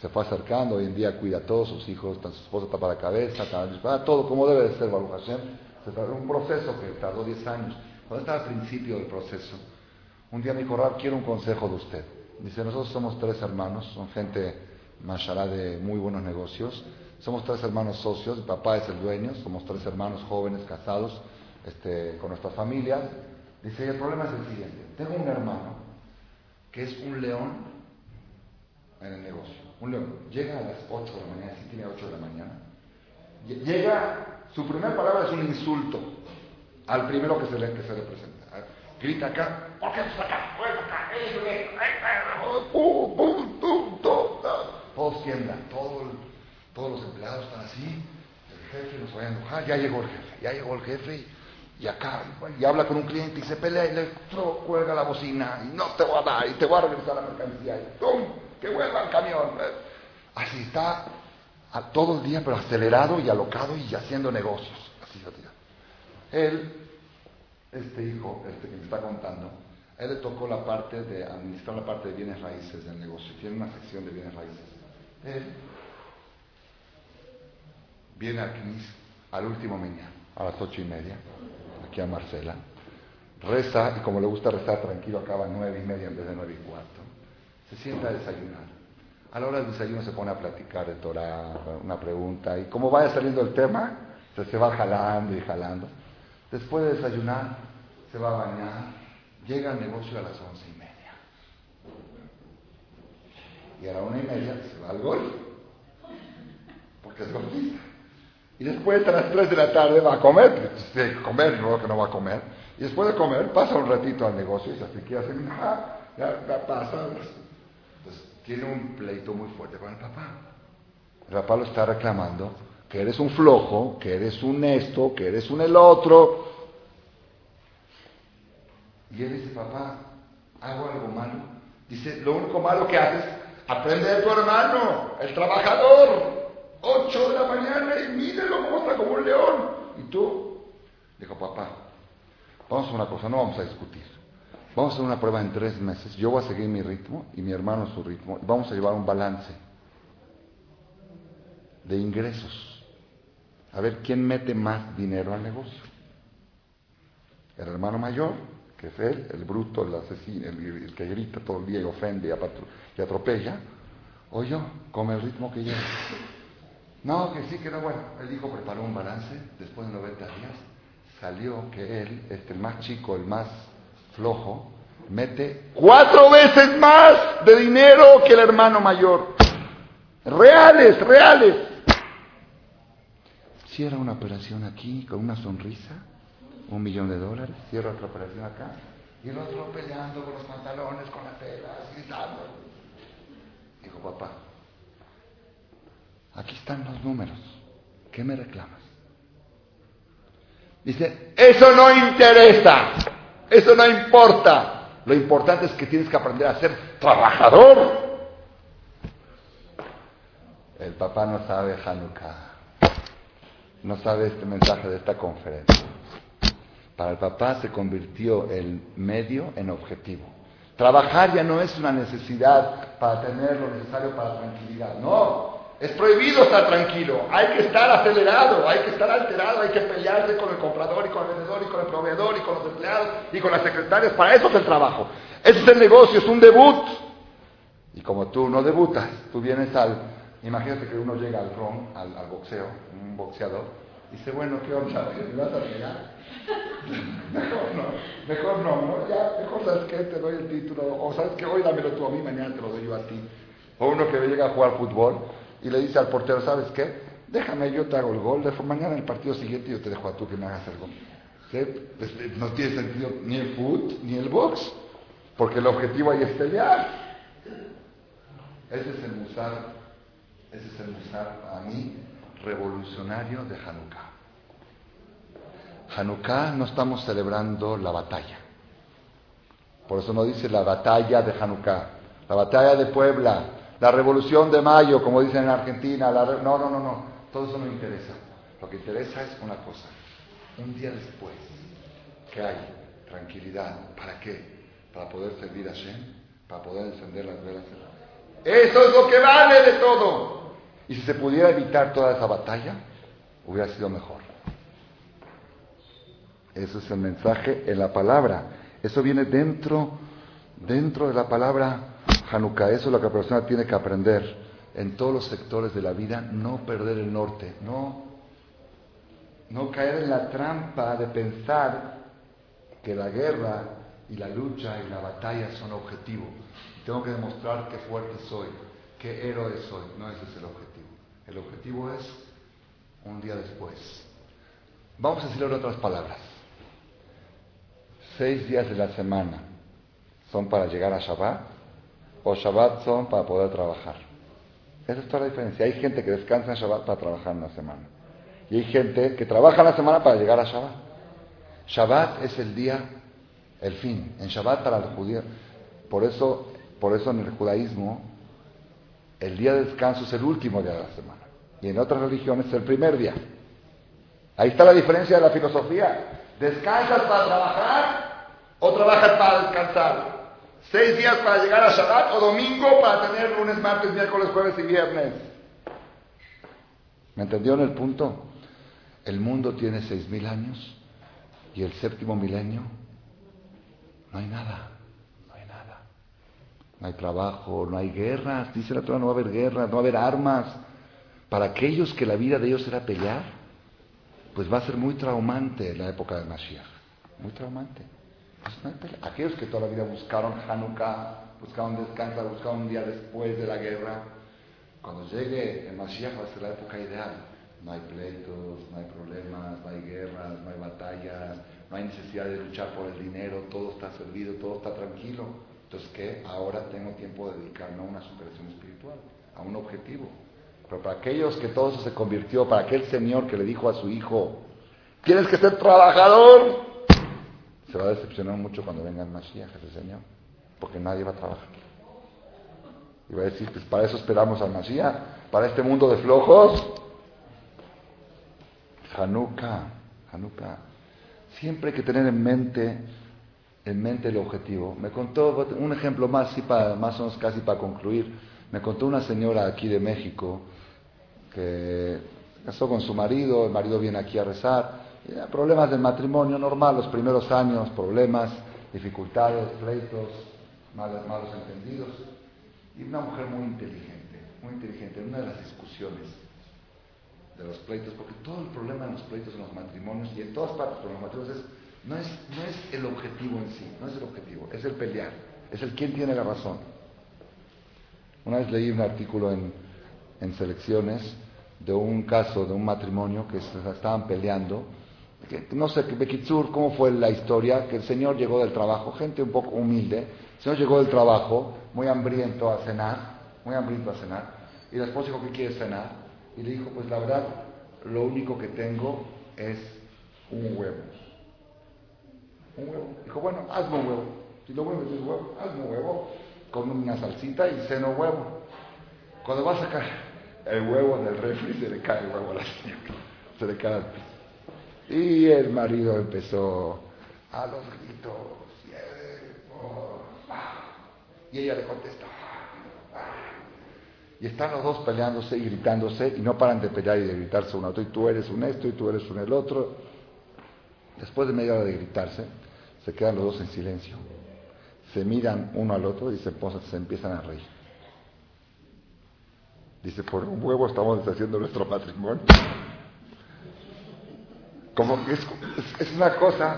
se fue acercando, hoy en día cuida a todos sus hijos, su esposa tapa la cabeza, todo como debe de ser Baruch Hashem un proceso que tardó 10 años. Cuando estaba al principio del proceso, un día me dijo, Rab, quiero un consejo de usted. Dice, nosotros somos tres hermanos, son gente, mashallah, de muy buenos negocios. Somos tres hermanos socios, mi papá es el dueño, somos tres hermanos jóvenes, casados, este, con nuestras familias. Dice, el problema es el siguiente, tengo un hermano que es un león en el negocio. Un león. Llega a las 8 de la mañana, si tiene 8 de la mañana. Llega, su primera palabra es un insulto al primero que se le, presenta. Grita acá, ¿por qué estás acá? acá? ¡Pum, pum, pum, Todos tiendan, todos los empleados están así. El jefe nos va a enojar, ya llegó el jefe, ya llegó el jefe y acá, y habla con un cliente y se pelea y le cuelga la bocina y no te voy a dar y te voy a regresar la mercancía y ¡pum! que vuelva el camión. Así está a, todo el día, pero acelerado y alocado y haciendo negocios. Así Él, este hijo, este que me está contando, él le tocó la parte de administrar la parte de bienes raíces del negocio. Tiene una sección de bienes raíces. Él viene aquí al último mañana, a las ocho y media aquí a Marcela, reza y como le gusta rezar tranquilo acaba a nueve y media en vez de nueve y cuarto. Se sienta a desayunar. A la hora del desayuno se pone a platicar de Torah, una pregunta, y como vaya saliendo el tema, se, va jalando y jalando. Después de desayunar, se va a bañar, llega al negocio a las once y media. Y a la una y media se va al golf, porque es golfista. Y después a las 3 de la tarde va a comer, comer, no que no va a comer. Y después de comer pasa un ratito al negocio y se quiere hacer, ah, ya, ya pasa. Pues tiene un pleito muy fuerte con el papá. El papá lo está reclamando, que eres un flojo, que eres un esto, que eres un el otro. Y él dice, papá, hago algo malo. Dice, lo único malo que haces, aprende de tu hermano, el trabajador. 8 de la mañana y mírelo cómo está como un león. ¿Y tú? Dijo, papá, vamos a una cosa, no vamos a discutir. Vamos a hacer una prueba en tres meses. Yo voy a seguir mi ritmo y mi hermano su ritmo. Vamos a llevar un balance de ingresos. A ver quién mete más dinero al negocio. El hermano mayor, que es él, el bruto, el asesino, el, que grita todo el día y ofende y, atropella. O yo, con el ritmo que lleva. No, que sí, que no, bueno. El hijo preparó un balance después de 90 días. Salió que él, este, el más chico, el más flojo, mete cuatro veces más de dinero que el hermano mayor. Reales, reales. Cierra una operación aquí con una sonrisa, un millón de dólares, cierra otra operación acá, y el otro peleando con los pantalones, con la tela, gritando. Dijo, papá, Aquí están los números. ¿Qué me reclamas? Dice, eso no interesa, eso no importa. Lo importante es que tienes que aprender a ser trabajador. El papá no sabe Hanukkah, no sabe este mensaje de esta conferencia. Para el papá se convirtió el medio en objetivo. Trabajar ya no es una necesidad para tener lo necesario para tranquilidad, no. Es prohibido estar tranquilo, hay que estar acelerado, hay que estar alterado, hay que pelearse con el comprador y con el vendedor y con el proveedor y con los empleados y con las secretarias. Para eso es el trabajo. Ese es el negocio, es un debut. Y como tú no debutas, tú vienes al... Imagínate que uno llega al ron, al, boxeo, un boxeador, y dice, bueno, ¿qué onda? ¿Me vas a pegar? mejor no, mejor no, no, ya, mejor sabes que te doy el título, o sabes que hoy dámelo tú a mí, mañana te lo doy yo a ti. O uno que llega a jugar fútbol y le dice al portero, ¿sabes qué? Déjame, yo te hago el gol, mañana en el partido siguiente yo te dejo a tú que me hagas el gol. Pues, eh, no tiene sentido ni el foot ni el box, porque el objetivo ahí es pelear. Ese es el musar, ese es el musar a mí revolucionario de Hanukkah. Hanukkah no estamos celebrando la batalla. Por eso no dice la batalla de Hanukkah, la batalla de Puebla, la revolución de mayo, como dicen en Argentina, la no, no, no, no, todo eso no interesa. Lo que interesa es una cosa, un día después, que hay tranquilidad, ¿para qué? Para poder servir a Shem, para poder encender las velas. Eso es lo que vale de todo. Y si se pudiera evitar toda esa batalla, hubiera sido mejor. Eso es el mensaje en la palabra. Eso viene dentro, dentro de la palabra Hanukkah. Eso es lo que la persona tiene que aprender en todos los sectores de la vida, no perder el norte, no, no caer en la trampa de pensar que la guerra y la lucha y la batalla son objetivo. Tengo que demostrar qué fuerte soy, qué héroe soy. No ese es el objetivo. El objetivo es un día después. Vamos a decirlo en otras palabras. Seis días de la semana son para llegar a Shabbat o Shabbat son para poder trabajar. Esa es toda la diferencia. Hay gente que descansa en Shabbat para trabajar en la semana. Y hay gente que trabaja en la semana para llegar a Shabbat. Shabbat es el día, el fin. En Shabbat para los judíos. Por eso, por eso en el judaísmo, el día de descanso es el último día de la semana. Y en otras religiones es el primer día. Ahí está la diferencia de la filosofía. ¿Descansas para trabajar o trabajas para descansar? Seis días para llegar a Shabbat o domingo para tener lunes, martes, miércoles, jueves y viernes. ¿Me entendieron el punto? El mundo tiene seis mil años y el séptimo milenio no hay nada, no hay nada. No hay trabajo, no hay guerras. Dice la Torah, no va a haber guerras, no va a haber armas. Para aquellos que la vida de ellos era pelear, pues va a ser muy traumante la época de Mashiach. Muy traumante. Pues aquellos que toda la vida buscaron Hanukkah, buscaron descanso, buscaron un día después de la guerra, cuando llegue el Mashiach va a ser la época ideal. No hay pleitos, no hay problemas, no hay guerras, no hay batallas, no hay necesidad de luchar por el dinero, todo está servido, todo está tranquilo. Entonces, ¿qué? Ahora tengo tiempo de dedicarme a una superación espiritual, a un objetivo. Pero para aquellos que todo eso se convirtió, para aquel señor que le dijo a su hijo, tienes que ser trabajador, se va a decepcionar mucho cuando venga el Mashiach, señor, porque nadie va a trabajar. Y va a decir, pues para eso esperamos al Mashiach, para este mundo de flojos. Hanukkah, Hanukkah. Siempre hay que tener en mente, en mente el objetivo. Me contó un ejemplo más, para, más o menos casi para concluir. Me contó una señora aquí de México que casó con su marido, el marido viene aquí a rezar, problemas del matrimonio normal, los primeros años, problemas, dificultades, pleitos, malos, malos entendidos. Y una mujer muy inteligente, muy inteligente, en una de las discusiones de los pleitos, porque todo el problema en los pleitos, en los matrimonios y en todas partes con los matrimonios es, no es, no es el objetivo en sí, no es el objetivo, es el pelear, es el quién tiene la razón. Una vez leí un artículo en, en selecciones de un caso de un matrimonio que se estaban peleando no sé, Bekitsur, cómo fue la historia, que el señor llegó del trabajo, gente un poco humilde, el señor llegó del trabajo, muy hambriento a cenar, muy hambriento a cenar, y la esposa dijo que quiere cenar, y le dijo, pues la verdad, lo único que tengo es un huevo. Un huevo. Dijo, bueno, hazme un huevo. Si lo bueno es huevo, hazme un huevo con una salsita y ceno huevo. Cuando va a sacar el huevo del refri, se le cae el huevo a la señora, se le cae al piso. Y el marido empezó a los gritos. Y ella le contesta. Y están los dos peleándose y gritándose y no paran de pelear y de gritarse uno a otro. Y tú eres un esto y tú eres un el otro. Después de media hora de gritarse, se quedan los dos en silencio. Se miran uno al otro y se, se empiezan a reír. Dice, por un huevo estamos deshaciendo nuestro matrimonio. Como que es, una cosa,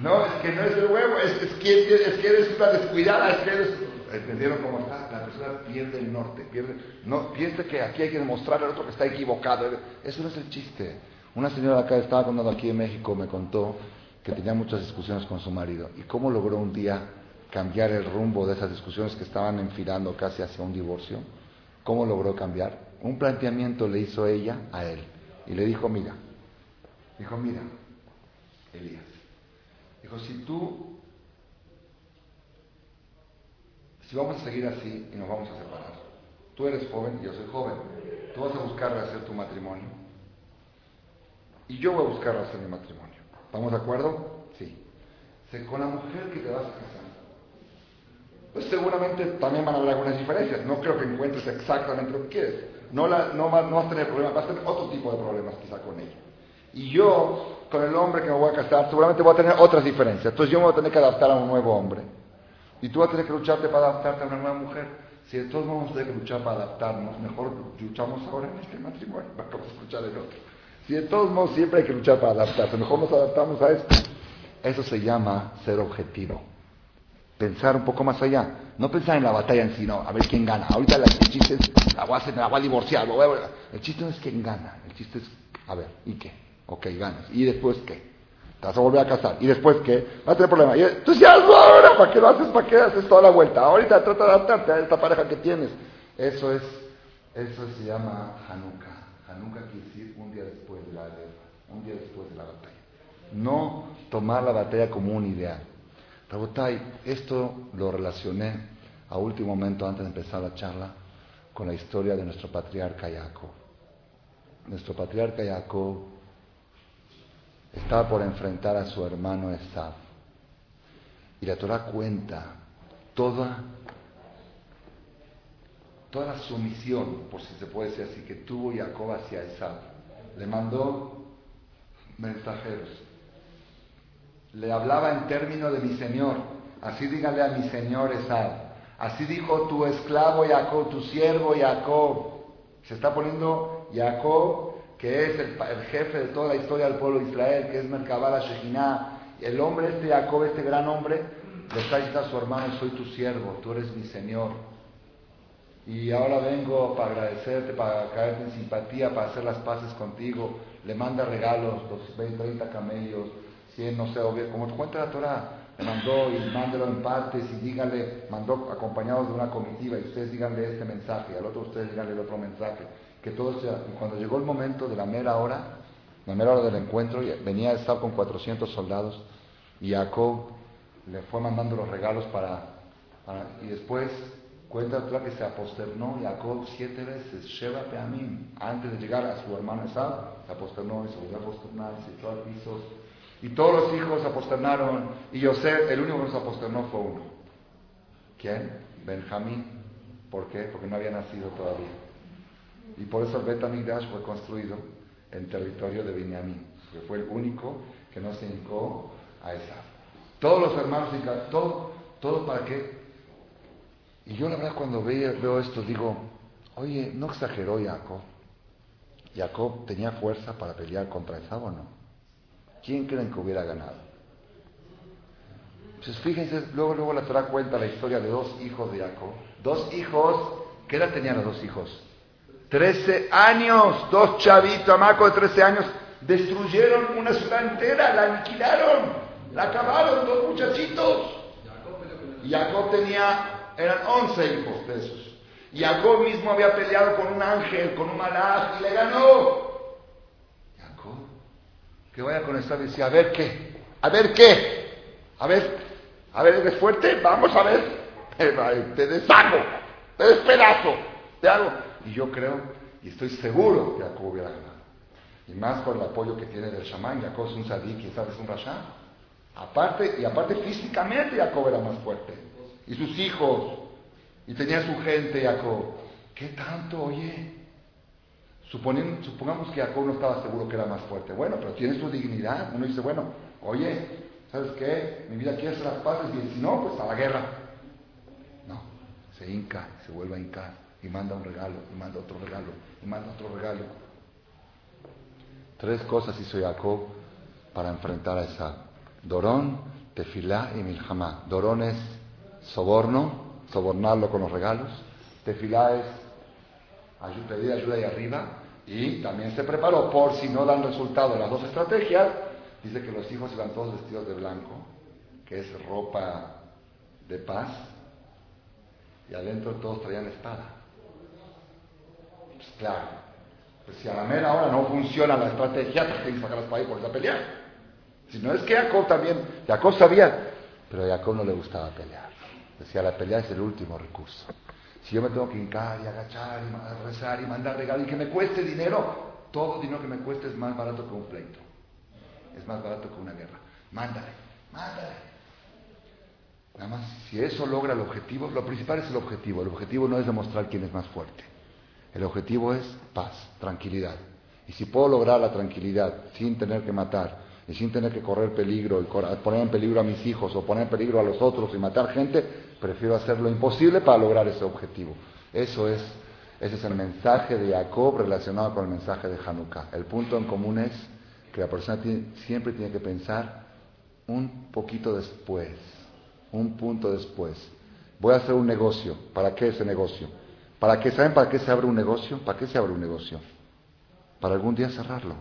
no, es que no es el huevo, es, es, que, es que eres una descuidada, es que eres... ¿Entendieron cómo está? La persona pierde el norte, pierde... No, piensa que aquí hay que demostrar al otro que está equivocado. Eso no es el chiste. Una señora acá estaba contando aquí en México, me contó que tenía muchas discusiones con su marido. ¿Y cómo logró un día cambiar el rumbo de esas discusiones que estaban enfilando casi hacia un divorcio? ¿Cómo logró cambiar? Un planteamiento le hizo ella a él. Y le dijo, mira, Dijo, mira, Elías, dijo, si tú, si vamos a seguir así y nos vamos a separar, tú eres joven y yo soy joven, tú vas a buscar hacer tu matrimonio y yo voy a buscar hacer mi matrimonio. ¿Estamos de acuerdo? Sí. Con la mujer que te vas a casar, pues seguramente también van a haber algunas diferencias. No creo que encuentres exactamente lo que quieres. No, la, no, no vas a tener problemas, vas a tener otro tipo de problemas quizá con ella. Y yo, con el hombre que me voy a casar, seguramente voy a tener otras diferencias. Entonces yo me voy a tener que adaptar a un nuevo hombre. Y tú vas a tener que lucharte para adaptarte a una nueva mujer. Si de todos modos vamos a tener que luchar para adaptarnos, mejor luchamos ahora en este matrimonio, vamos a escuchar el otro. Si de todos modos siempre hay que luchar para adaptarse, mejor nos adaptamos a esto. Eso se llama ser objetivo. Pensar un poco más allá. No pensar en la batalla en sí, no, a ver quién gana. Ahorita el chiste es, la voy a, hacer, la voy a divorciar. El chiste no es quién gana, el chiste es, a ver, ¿y qué? Ok, ganas. ¿Y después qué? Te vas a volver a casar. ¿Y después qué? Va a tener problemas. Ya hazlo ahora. ¿Para qué lo haces? ¿Para qué haces toda la vuelta? Ahorita trata de adaptarte a esta pareja que tienes. Eso es, eso se llama Hanukkah. Hanukkah quiere decir un día después de la guerra, un día después de la batalla. No tomar la batalla como un ideal. Rabotai, esto lo relacioné a último momento antes de empezar la charla con la historia de nuestro patriarca Jacob. Nuestro patriarca Jacob estaba por enfrentar a su hermano Esab. Y la Torah cuenta toda, toda la sumisión, por si se puede decir así, que tuvo Jacob hacia Esab. Le mandó mensajeros. Le hablaba en términos de mi Señor. Así dígale a mi Señor Esab. Así dijo tu esclavo Jacob, tu siervo Jacob. Se está poniendo Jacob que es el, jefe de toda la historia del pueblo de Israel, que es Merkabah Shekinah, el hombre este Jacob, este gran hombre, le está diciendo a su hermano, soy tu siervo, tú eres mi Señor. Y ahora vengo para agradecerte, para caerte en simpatía, para hacer las paces contigo. Le manda regalos, los 20, 30 camellos, 100, no sé, como te cuenta la Torah, le mandó y mándelo en partes y díganle, mandó acompañados de una comitiva y ustedes díganle este mensaje, al otro ustedes díganle el otro mensaje que todo cuando llegó el momento de la mera hora, la mera hora del encuentro, venía a estar con 400 soldados y Jacob le fue mandando los regalos para, y después cuenta que se aposternó Jacob siete veces, Sheba Peamim, antes de llegar a su hermano Esab, se aposternó y se volvió a aposternar, se echó al piso, y todos los hijos se aposternaron, y José, el único que se aposternó fue uno. ¿Quién? Benjamín. ¿Por qué? Porque no había nacido todavía. Y por eso el Betamigdash fue construido en territorio de Benjamín, que fue el único que no se hincó a esa. Todos los hermanos, todo, todo para qué. Y yo la verdad cuando veo, esto digo, oye, ¿no exageró Jacob? ¿Jacob tenía fuerza para pelear contra Esab o no? ¿Quién creen que hubiera ganado? Pues fíjense, luego, luego la Torah cuenta la historia de dos hijos de Jacob. Dos hijos, ¿qué edad tenían los dos hijos? Trece años, dos chavitos, amacos de trece años, destruyeron una ciudad entera, la aniquilaron, la acabaron, dos muchachitos. Y Jacob tenía, eran once hijos de esos. Y Jacob mismo había peleado con un ángel, con un malaj, y le ganó. Jacob, que vaya con esta y decía, a ver qué, a ver qué, a ver, a ver, ¿eres fuerte? Vamos a ver, te deshago, te despedazo, te hago. Y yo creo, y estoy seguro que Jacob hubiera ganado. Y más con el apoyo que tiene del chamán, Jacob es un sadik y sabes un rasha. Aparte, y aparte físicamente Jacob era más fuerte. Y sus hijos, y tenía su gente Jacob. ¿Qué tanto, oye? supongamos que Jacob no estaba seguro que era más fuerte. Bueno, pero tiene su dignidad. Uno dice, bueno, oye, ¿sabes qué? Mi vida quiere hacer las paces y si no, pues a la guerra. No, se hinca, se vuelve a hincar y manda un regalo, y manda otro regalo, y manda otro regalo. Tres cosas hizo Jacob para enfrentar a esa. Dorón, tefilá y milhamá. Dorón es soborno, sobornarlo con los regalos. Tefilá es pedir ayuda ahí arriba. Y también se preparó por si no dan resultado las dos estrategias. Dice que los hijos iban todos vestidos de blanco, que es ropa de paz. Y adentro todos traían espada. Claro, pues si a la mera hora no funciona la estrategia, tienes que sacar las para y ponerse a pelear. Si no es que Jacob también, Jacob sabía, pero a Jacob no le gustaba pelear. Decía, la pelea es el último recurso. Si yo me tengo que hincar y agachar y rezar y mandar regalos y que me cueste dinero, todo dinero que me cueste es más barato que un pleito. Es más barato que una guerra. Mándale, mándale. Nada más, si eso logra el objetivo, lo principal es el objetivo. El objetivo no es demostrar quién es más fuerte. El objetivo es paz, tranquilidad. Y si puedo lograr la tranquilidad sin tener que matar y sin tener que correr peligro y poner en peligro a mis hijos o poner en peligro a los otros y matar gente, prefiero hacer lo imposible para lograr ese objetivo. Eso es, ese es el mensaje de Jacob relacionado con el mensaje de Hanukkah. El punto en común es que la persona siempre tiene que pensar un poquito después. un punto después. Voy a hacer un negocio. ¿Para qué ese negocio? ¿Para qué? ¿Saben para qué se abre un negocio? ¿Para qué se abre un negocio? Para algún día cerrarlo.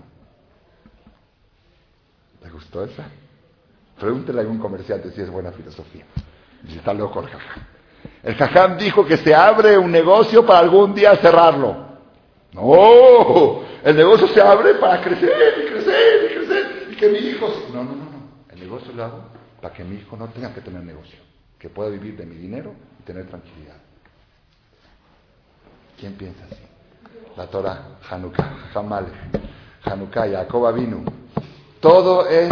¿Le gustó esa? Pregúntele a algún comerciante si es buena filosofía. Si está loco el jajam. El jajam dijo que se abre un negocio para algún día cerrarlo. No, el negocio se abre para crecer y crecer y crecer y que mi hijo... No, no, no, no. El negocio lo hago para que mi hijo no tenga que tener negocio, que pueda vivir de mi dinero y tener tranquilidad. ¿Quién piensa así? La Torah, Hanukkah, Hamal, Hanukkah, Jacob vino. Todo es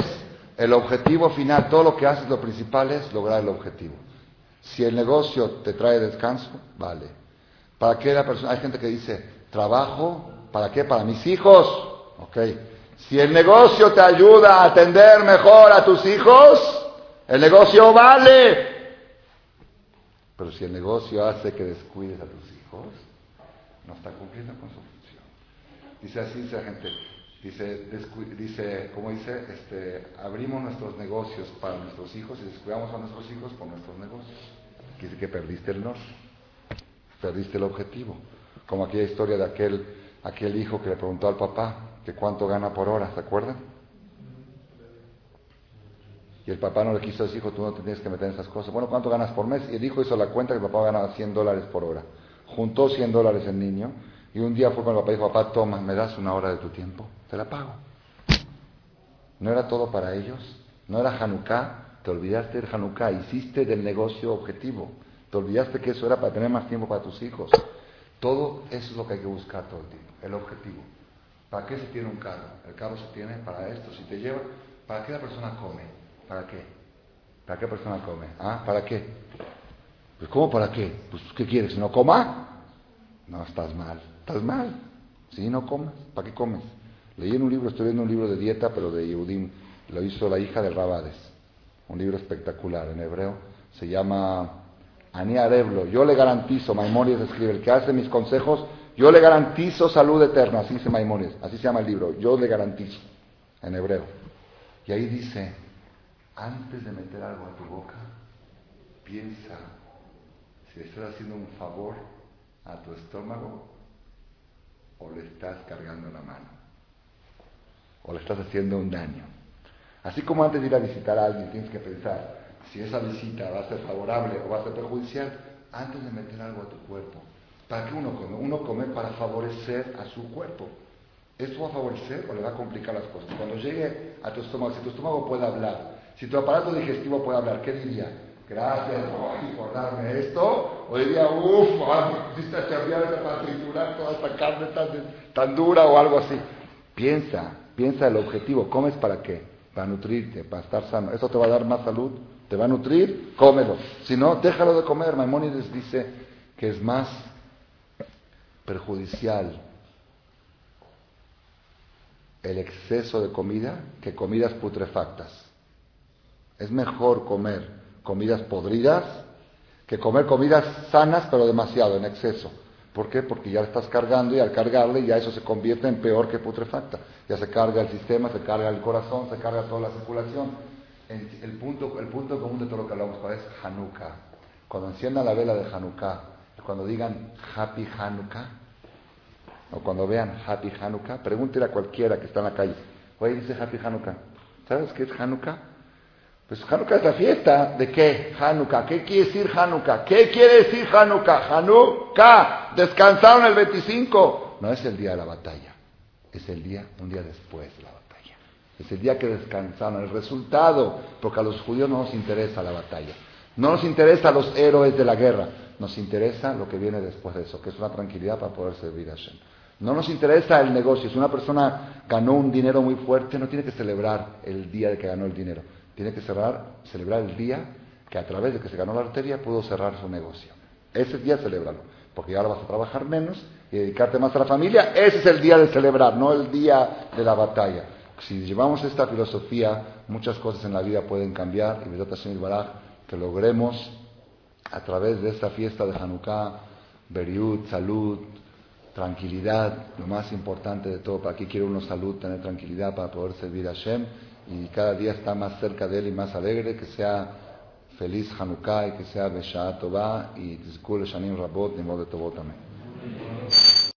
el objetivo final, todo lo que haces, lo principal es lograr el objetivo. Si el negocio te trae descanso, vale. ¿Para qué la persona? Hay gente que dice, trabajo, ¿para qué? Para mis hijos. Ok. Si el negocio te ayuda a atender mejor a tus hijos, el negocio vale. Pero si el negocio hace que descuides a tus hijos, no está cumpliendo con su función. Dice así, dice gente, dice, dice, como dice, este, abrimos nuestros negocios para nuestros hijos y descuidamos a nuestros hijos por nuestros negocios. Quiere decir que perdiste el norte, perdiste el objetivo. Como aquella historia de aquel, aquel hijo que le preguntó al papá que cuánto gana por hora, ¿se acuerdan? Y el papá no le quiso decir, hijo, tú no te tienes que meter en esas cosas. Bueno, ¿cuánto ganas por mes? Y el hijo hizo la cuenta que el papá ganaba 100 dólares por hora. Juntó 100 dólares el niño y un día fue con el papá y dijo, papá, toma, ¿me das una hora de tu tiempo? Te la pago. ¿No era todo para ellos? ¿No era Hanukkah? Te olvidaste del Hanukkah, hiciste del negocio objetivo. Te olvidaste que eso era para tener más tiempo para tus hijos. Todo eso es lo que hay que buscar todo el tiempo, el objetivo. ¿Para qué se tiene un carro? El carro se tiene para esto. Si te lleva, ¿para qué la persona come? ¿Para qué? ¿Para qué persona come? ¿Ah? ¿Para qué? Pues ¿cómo para qué? Pues ¿qué quieres? ¿No coma? No, estás mal. Estás mal. Sí, no comas. ¿Para qué comes? Leí en un libro, estoy viendo un libro de dieta, pero de Yehudim. Lo hizo la hija de Rabades. Un libro espectacular en hebreo. Se llama Ani Areblo. Yo le garantizo, Maimonides escribe, el que hace mis consejos, yo le garantizo salud eterna. Así dice Maimonides. Así se llama el libro. Yo le garantizo. En hebreo. Y ahí dice, antes de meter algo a tu boca, piensa si estás haciendo un favor a tu estómago o le estás cargando la mano o le estás haciendo un daño. Así como antes de ir a visitar a alguien tienes que pensar si esa visita va a ser favorable o va a ser perjudicial antes de meter algo a tu cuerpo. ¿Para qué uno come? Uno come para favorecer a su cuerpo. ¿Esto va a favorecer o le va a complicar las cosas? Cuando llegue a tu estómago, si tu estómago puede hablar, si tu aparato digestivo puede hablar, ¿qué diría? Gracias por darme esto. O diría, uff, pusiste a chambear para triturar toda esta carne tan, tan dura o algo así. Piensa, piensa el objetivo. ¿Comes para qué? Para nutrirte, para estar sano. ¿Eso te va a dar más salud? ¿Te va a nutrir? Cómelo. Si no, déjalo de comer. Maimónides dice que es más perjudicial el exceso de comida que comidas putrefactas. Es mejor comer comidas podridas que comer comidas sanas pero demasiado, en exceso. ¿Por qué? Porque ya estás cargando y al cargarle ya eso se convierte en peor que putrefacta. Ya se carga el sistema, se carga el corazón, se carga toda la circulación. El punto, el punto común de todo lo que hablamos es Hanukkah. Cuando enciendan la vela de Hanukkah, cuando digan Happy Hanukkah, o cuando vean Happy Hanukkah, pregúntele a cualquiera que está en la calle, oye, dice Happy Hanukkah. ¿Sabes qué es Hanukkah? Pues Hanukkah es la fiesta. ¿De qué? Hanukkah. ¿Qué quiere decir Hanukkah? ¿Qué quiere decir Hanukkah? Hanukkah. Descansaron el 25. No es el día de la batalla. Es el día, un día después de la batalla. Es el día que descansaron. El resultado, porque a los judíos no nos interesa la batalla. No nos interesa los héroes de la guerra. Nos interesa lo que viene después de eso, que es una tranquilidad para poder servir a Hashem. No nos interesa el negocio. Si una persona ganó un dinero muy fuerte, no tiene que celebrar el día de que ganó el dinero tiene que cerrar, celebrar el día que a través de que se ganó la arteria pudo cerrar su negocio. Ese día celébralo, porque ahora vas a trabajar menos y dedicarte más a la familia. Ese es el día de celebrar, no el día de la batalla. Si llevamos esta filosofía, muchas cosas en la vida pueden cambiar y Señor Baraj, que logremos a través de esta fiesta de Hanukkah, Beriut, salud, tranquilidad, lo más importante de todo, para aquí quiere uno salud, tener tranquilidad para poder servir a Hashem y cada día está más cerca de Él y más alegre, que sea feliz Hanukkah y que sea Beshaa Tová y Tizkul Shanim Rabot de Tovot. Amén.